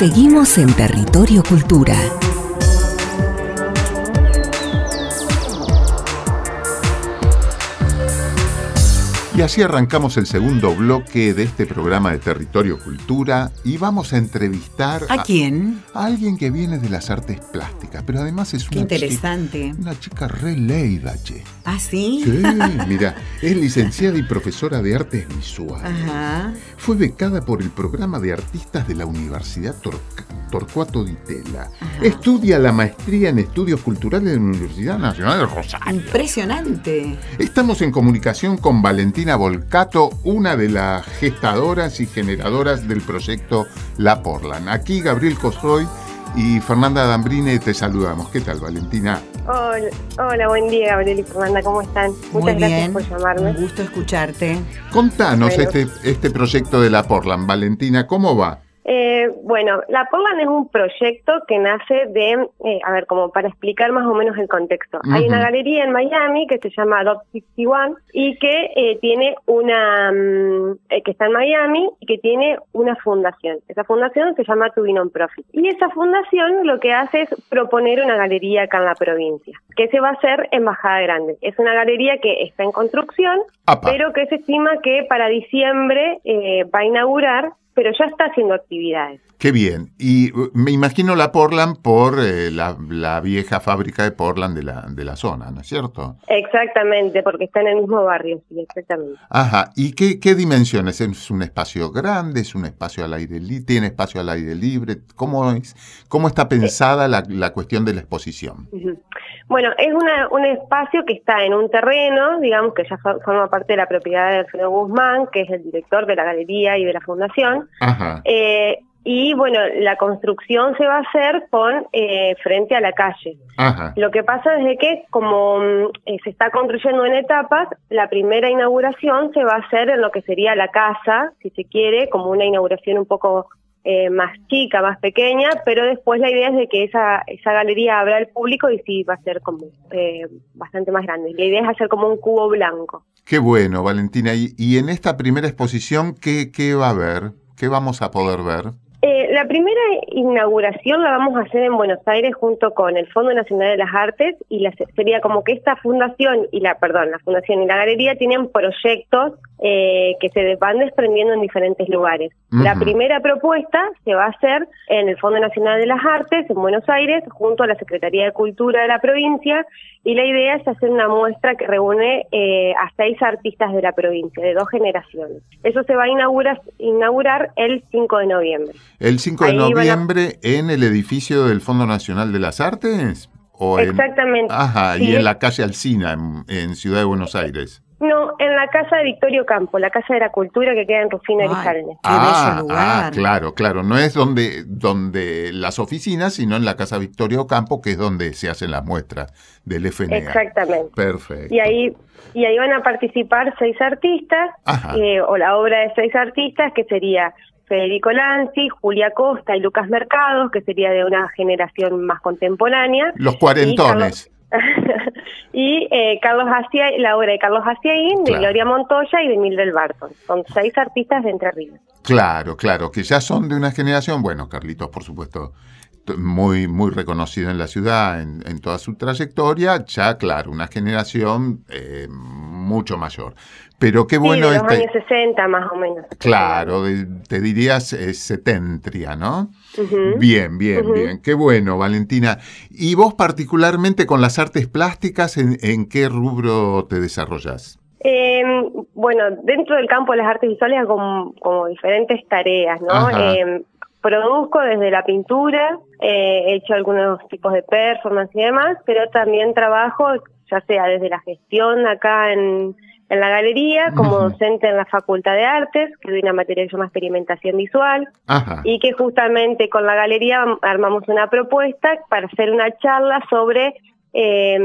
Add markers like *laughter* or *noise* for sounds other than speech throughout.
Seguimos en Territorio Cultura. Y así arrancamos el segundo bloque de este programa de Territorio Cultura y vamos a entrevistar ¿A quién? a alguien que viene de las artes plásticas, pero además es Qué una interesante. chica, una chica re che. ¿Ah, sí? Sí, mira, es licenciada y profesora de artes visuales. Ajá. Fue becada por el programa de artistas de la Universidad Tor- Torcuato Di Tella. Estudia la maestría en estudios culturales de la Universidad Nacional de Rosario. Impresionante. Estamos en comunicación con Valentina Volcato, una de las gestadoras y generadoras del proyecto La Portland. Aquí Gabriel Cosroy y Fernanda Dambrine te saludamos. ¿Qué tal, Valentina? Hola, hola, buen día, Gabriel y Fernanda, ¿cómo están? Muy Muchas gracias bien. por llamarme. Un gusto escucharte. Contanos Bueno. este, este proyecto de La Portland. Valentina, ¿cómo va? Eh, bueno, La Portland es un proyecto que nace de, eh, a ver, como para explicar más o menos el contexto. Hay una galería en Miami que se llama Dot 61 y que eh, tiene una, mm, eh, que está en Miami y que tiene una fundación. Esa fundación se llama To Be Non-Profit. Y esa fundación lo que hace es proponer una galería acá en la provincia, que se va a hacer en Bajada Grande. Es una galería que está en construcción, Apa. pero que se estima que para diciembre eh, va a inaugurar, pero ya está haciendo actividades. Qué bien. Y uh, me imagino la Portland por eh, la, la vieja fábrica de Portland de la, de la zona, ¿no es cierto? Exactamente, porque está en el mismo barrio, sí, exactamente. Ajá. ¿Y qué, qué dimensiones? ¿Es un espacio grande? ¿Es un espacio al aire libre? ¿Tiene espacio al aire libre? ¿Cómo, es, cómo está pensada la, la cuestión de la exposición? Bueno, es una, un espacio que está en un terreno, digamos que ya fo- forma parte de la propiedad de Alfredo Guzmán, que es el director de la galería y de la fundación. Ajá. Eh, y bueno, la construcción se va a hacer con eh, frente a la calle. Ajá. Lo que pasa es de que como mm, eh, se está construyendo en etapas, la primera inauguración se va a hacer en lo que sería la casa, si se quiere, como una inauguración un poco eh, más chica, más pequeña, pero después la idea es de que esa, esa galería abra al público y sí va a ser como eh, bastante más grande. La idea es hacer como un cubo blanco. Qué bueno, Valentina. Y, y en esta primera exposición, ¿qué, ¿qué va a haber? ¿Qué vamos a poder ver? La primera inauguración la vamos a hacer en Buenos Aires junto con el Fondo Nacional de las Artes y la, sería como que esta fundación y la, perdón, la fundación y la galería tienen proyectos eh, que se van desprendiendo en diferentes lugares. La primera propuesta se va a hacer en el Fondo Nacional de las Artes en Buenos Aires junto a la Secretaría de Cultura de la provincia y la idea es hacer una muestra que reúne eh, a seis artistas de la provincia, de dos generaciones. Eso se va a inaugurar, inaugurar el 5 de noviembre. ¿El 5 de Ahí van a- noviembre en el edificio del Fondo Nacional de las Artes? ¿O en- Exactamente. Ajá, y en la calle Alsina, en, en Ciudad de Buenos Aires. No, en la casa de Victorio Campo, la casa de la cultura que queda en Rufino. Elizalde. Lugar. ah, claro, claro. No es donde, donde las oficinas, sino en la Casa Victorio Campo, que es donde se hacen las muestras del FNA. Exactamente. Perfecto. Y ahí y ahí van a participar seis artistas, eh, o la obra de seis artistas, que sería Federico Lanzi, Julia Costa y Lucas Mercados, que sería de una generación más contemporánea. Los cuarentones. *laughs* y eh, Carlos Hacia, la obra de Carlos Haciaín, de Claro. Gloria Montoya y de Mildred Barton. Son seis artistas de Entre Ríos. Claro, claro, que ya son de una generación, bueno, Carlitos, por supuesto, muy, muy reconocido en la ciudad, en, en toda su trayectoria, ya, claro, una generación eh, mucho mayor. Pero qué bueno sí, de los este- años 60 más o menos. Claro, de- te dirías eh, setentria, ¿no? Bien, bien, bien. Qué bueno, Valentina. ¿Y vos particularmente con las artes plásticas, en, en qué rubro te desarrollas? Eh, bueno, dentro del campo de las artes visuales hago como, diferentes tareas, ¿no? Eh, produzco desde la pintura, eh, he hecho algunos tipos de performance y demás, pero también trabajo, ya sea desde la gestión acá en, en la galería, como docente en la Facultad de Artes, que doy una materia que se llama experimentación visual, Ajá. y que justamente con la galería armamos una propuesta para hacer una charla sobre eh,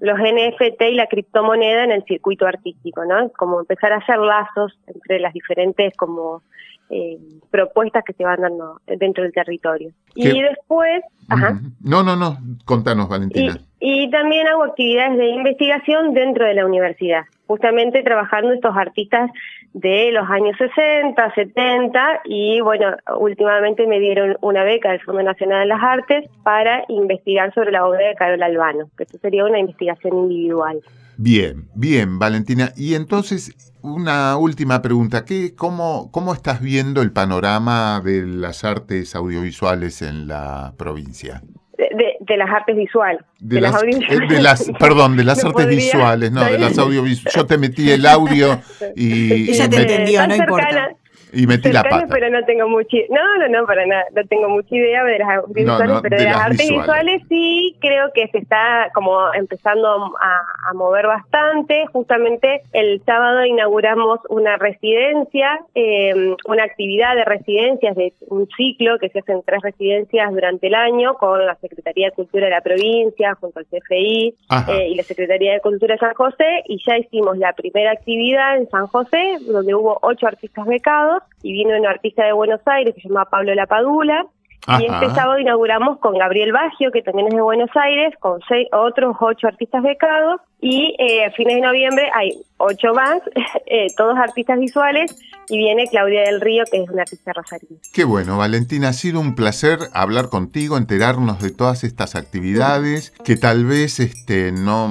los NFT y la criptomoneda en el circuito artístico, ¿no? Como empezar a hacer lazos entre las diferentes como eh, propuestas que se van dando dentro del territorio. ¿Qué? Y después, ajá. No, no, no. Contanos, y, Valentina. y también hago actividades de investigación dentro de la universidad, justamente trabajando estos artistas de los años 60, 70 y bueno, últimamente me dieron una beca del Fondo Nacional de las Artes para investigar sobre la obra de Carol Albano, que esto sería una investigación individual. Bien, bien, Valentina. Y entonces, una última pregunta. ¿Qué, cómo, ¿Cómo estás viendo el panorama de las artes audiovisuales en la provincia? De, de- de las artes visuales. De, las, audiovisuales. eh, de las- *laughs* perdón, de las No artes podría- visuales, no, de las audiovisuales. Yo te metí el audio y, Ella te met- entendió, no importa. Y metí la pata. pero no tengo mucha no no no para nada no tengo mucha idea de las audiovisuales no, pero de de, las, las artes visuales. visuales. sí creo que se está como empezando a, a mover bastante justamente el sábado inauguramos una residencia eh, una actividad de residencias de un ciclo que se hacen tres residencias durante el año con la Secretaría de Cultura de la provincia junto al CFI eh, y la Secretaría de Cultura de San José y ya hicimos la primera actividad en San José donde hubo ocho artistas becados y vino un artista de Buenos Aires que se llama Pablo Lapadula y Ajá. este sábado inauguramos con Gabriel Baggio que también es de Buenos Aires con seis, otros ocho artistas becados y eh, a fines de noviembre hay ocho más *laughs* eh, todos artistas visuales y viene Claudia del Río que es una artista rosarina Qué bueno, Valentina, ha sido un placer hablar contigo, enterarnos de todas estas actividades que tal vez este, no,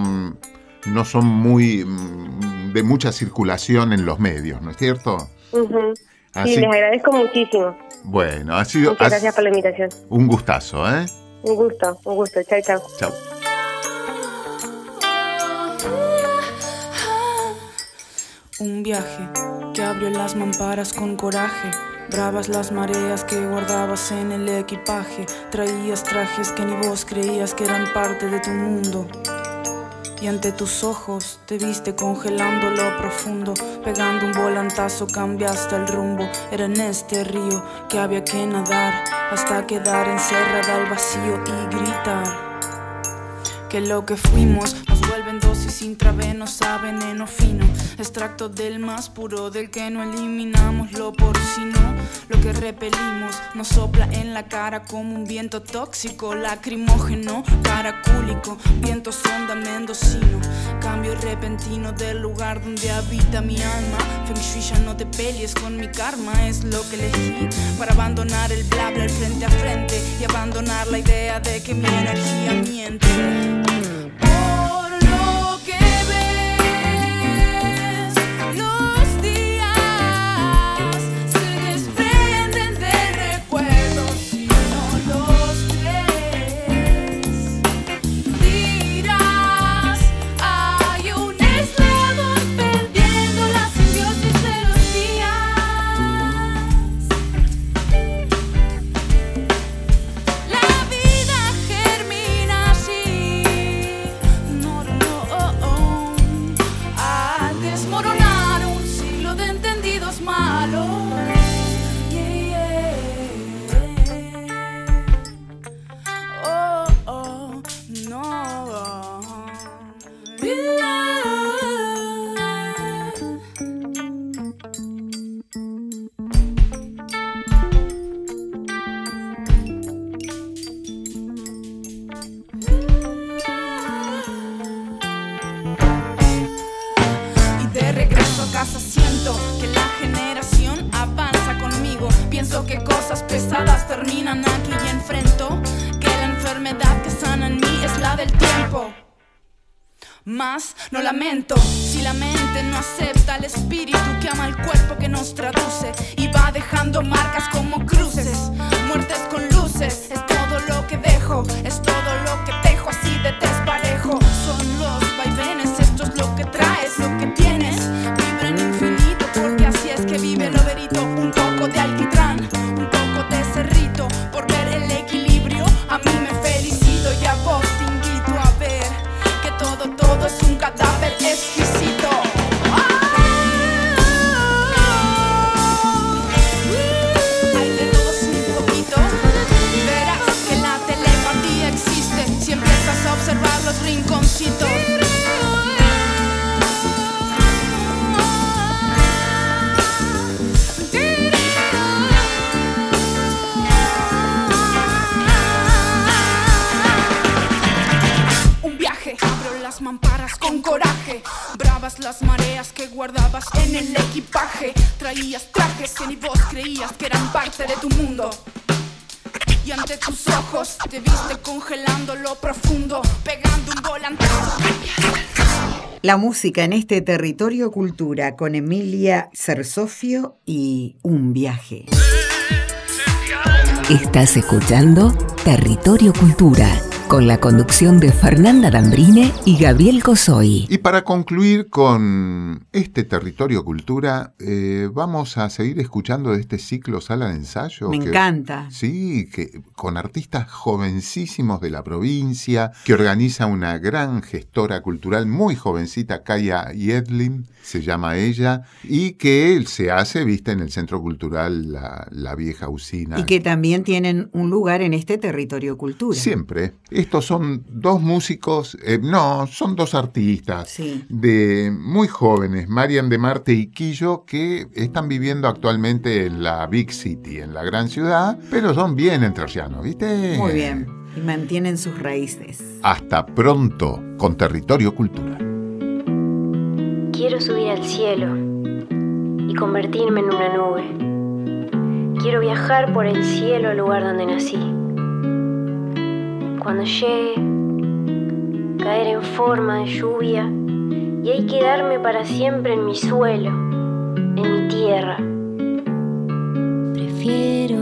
no son muy mm, de mucha circulación en los medios, ¿no es cierto? Ujú. Así, sí les agradezco muchísimo bueno, ha sido muchas ha- gracias por la invitación un gustazo, ¿eh? un gusto un gusto chao chao Chao. Un viaje que abrió las mamparas con coraje. Bravas las mareas que guardabas en el equipaje. Traías trajes que ni vos creías que eran parte de tu mundo. Y ante tus ojos te viste congelando lo profundo. Pegando un volantazo cambiaste el rumbo. Era en este río que había que nadar. Hasta quedar encerrada al vacío y gritar que lo que fuimos dosis intravenosa, veneno fino, extracto del más puro, del que no eliminamos lo porcino, lo que repelimos nos sopla en la cara como un viento tóxico, lacrimógeno, caracúlico, viento sonda mendocino, cambio repentino del lugar donde habita mi alma, Feng Shui ya no te pelees con mi karma, es lo que elegí. Para abandonar el bla bla frente a frente y abandonar la idea de que mi energía miente. No lamento. Si la mente no acepta el espíritu que ama el cuerpo que nos traduce y va dejando marcas como cruces, parte de tu mundo. Y ante tus ojos te viste congelando lo profundo, pegando un volante. La música en este territorio cultura con Emilia Cersofio y Un viaje. Estás escuchando Territorio Cultura con la conducción de Fernanda Dambrine y Gabriel Cosoy. Y para concluir con este territorio cultura, eh, vamos a seguir escuchando de este ciclo Sala de Ensayo. Me que- encanta. Sí, que con artistas jovencísimos de la provincia, que organiza una gran gestora cultural muy jovencita, Kaya Yedlin, se llama ella, y que se hace, viste, en el Centro Cultural La, La Vieja Usina. Y que también tienen un lugar en este territorio cultura. Siempre. Estos son dos músicos, eh, no, son dos artistas Sí. de muy jóvenes, Marian de Marte y Quillo, que están viviendo actualmente en la Big City, en la gran ciudad, pero son bien entrerrianos, ¿viste? Muy bien. Y mantienen sus raíces. Hasta pronto con Territorio Cultura. Quiero subir al cielo y convertirme en una nube. Quiero viajar por el cielo al lugar donde nací. Cuando llegue, caer en forma de lluvia y ahí quedarme para siempre en mi suelo, en mi tierra. Prefiero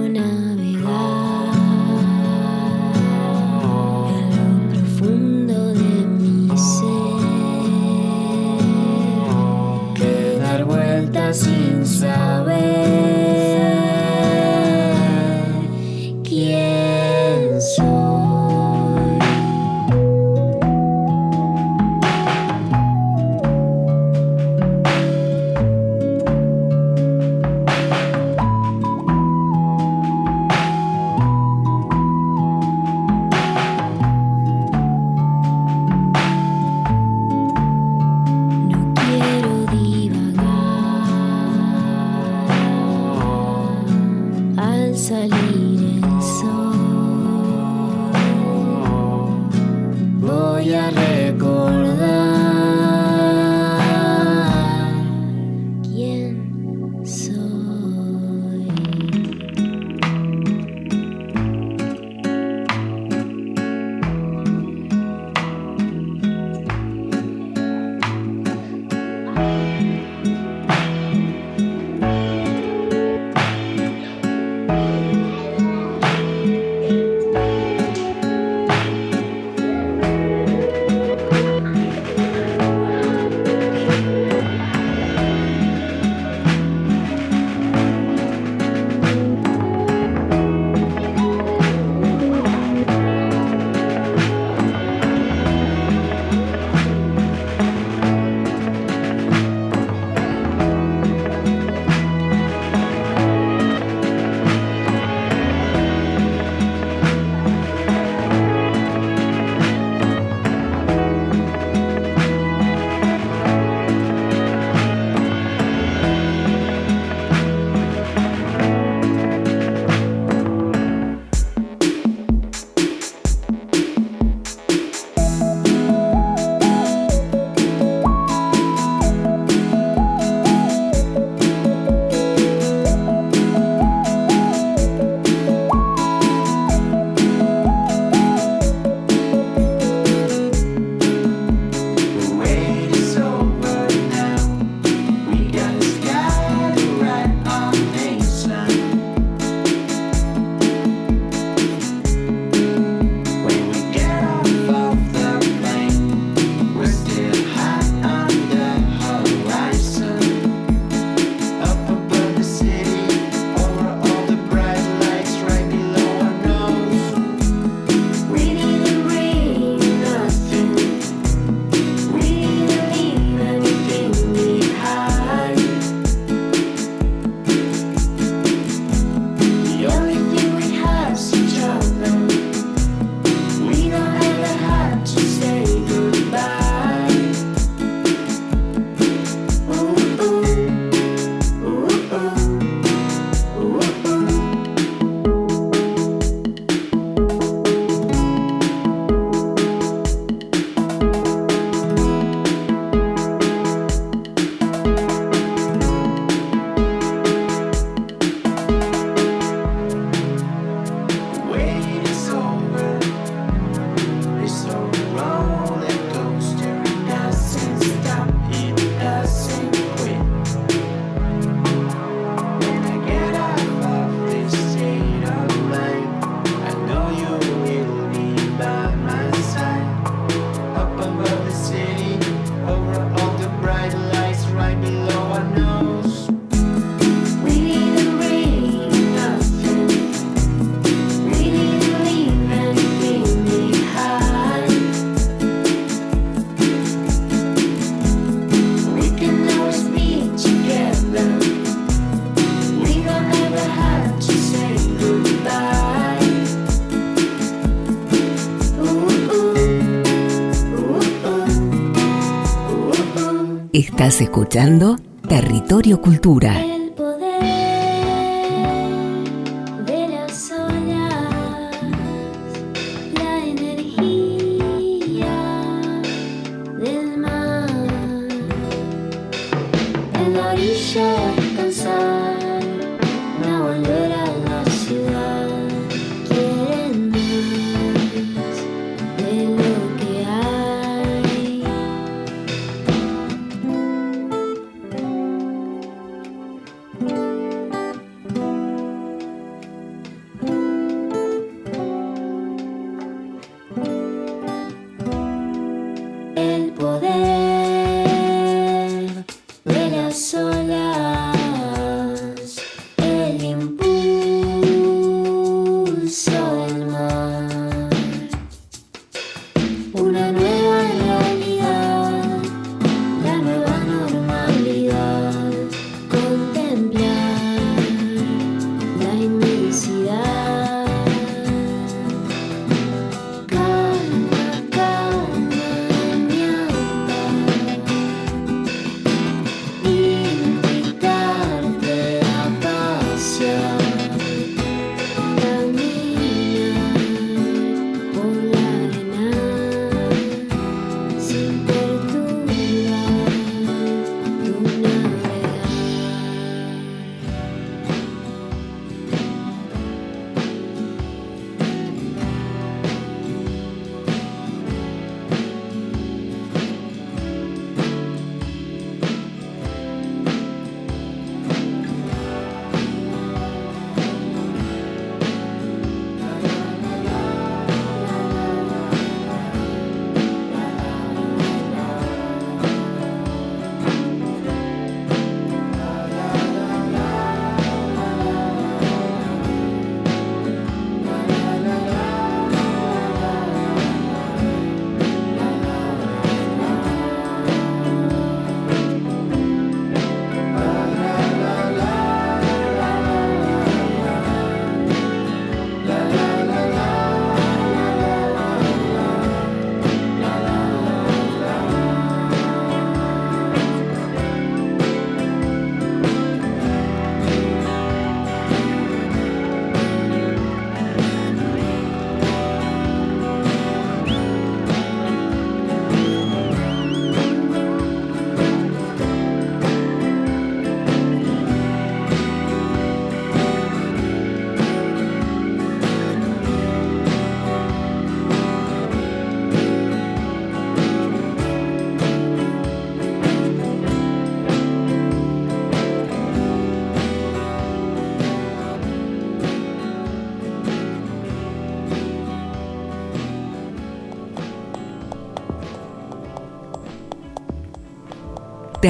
Estás escuchando Territorio Cultura.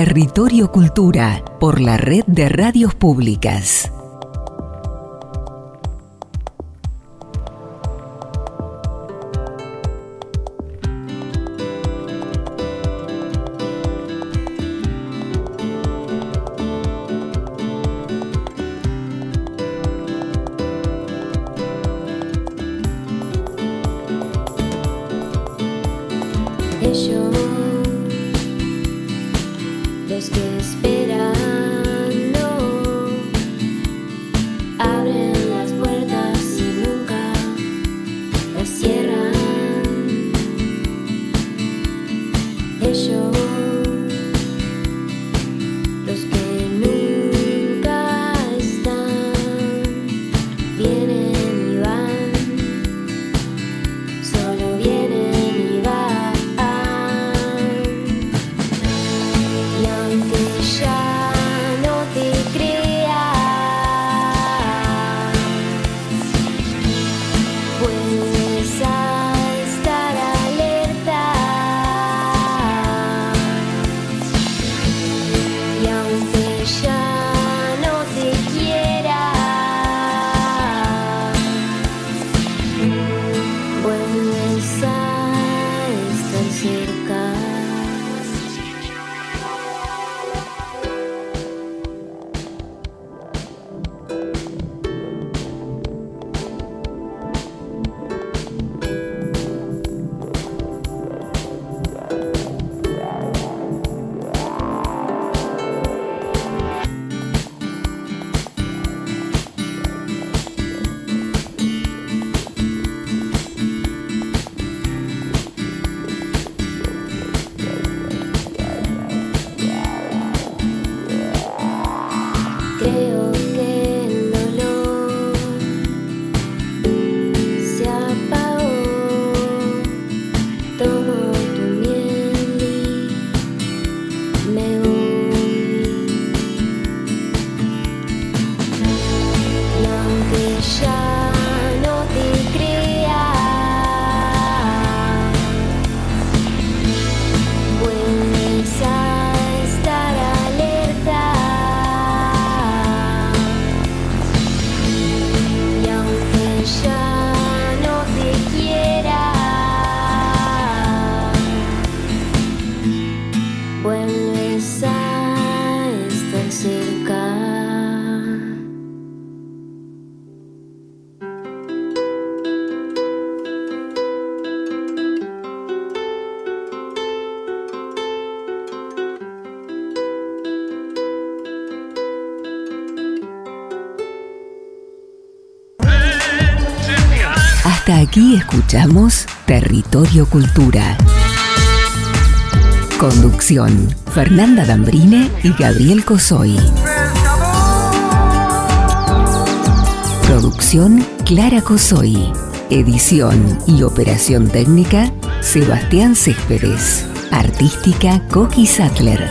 Territorio Cultura por la Red de Radios Públicas. viene. Aquí escuchamos Territorio Cultura. Conducción, Fernanda Dambrine y Gabriel Cosoy. Producción, Clara Cosoy. Edición y operación técnica, Sebastián Céspedes. Artística, Coqui Sattler.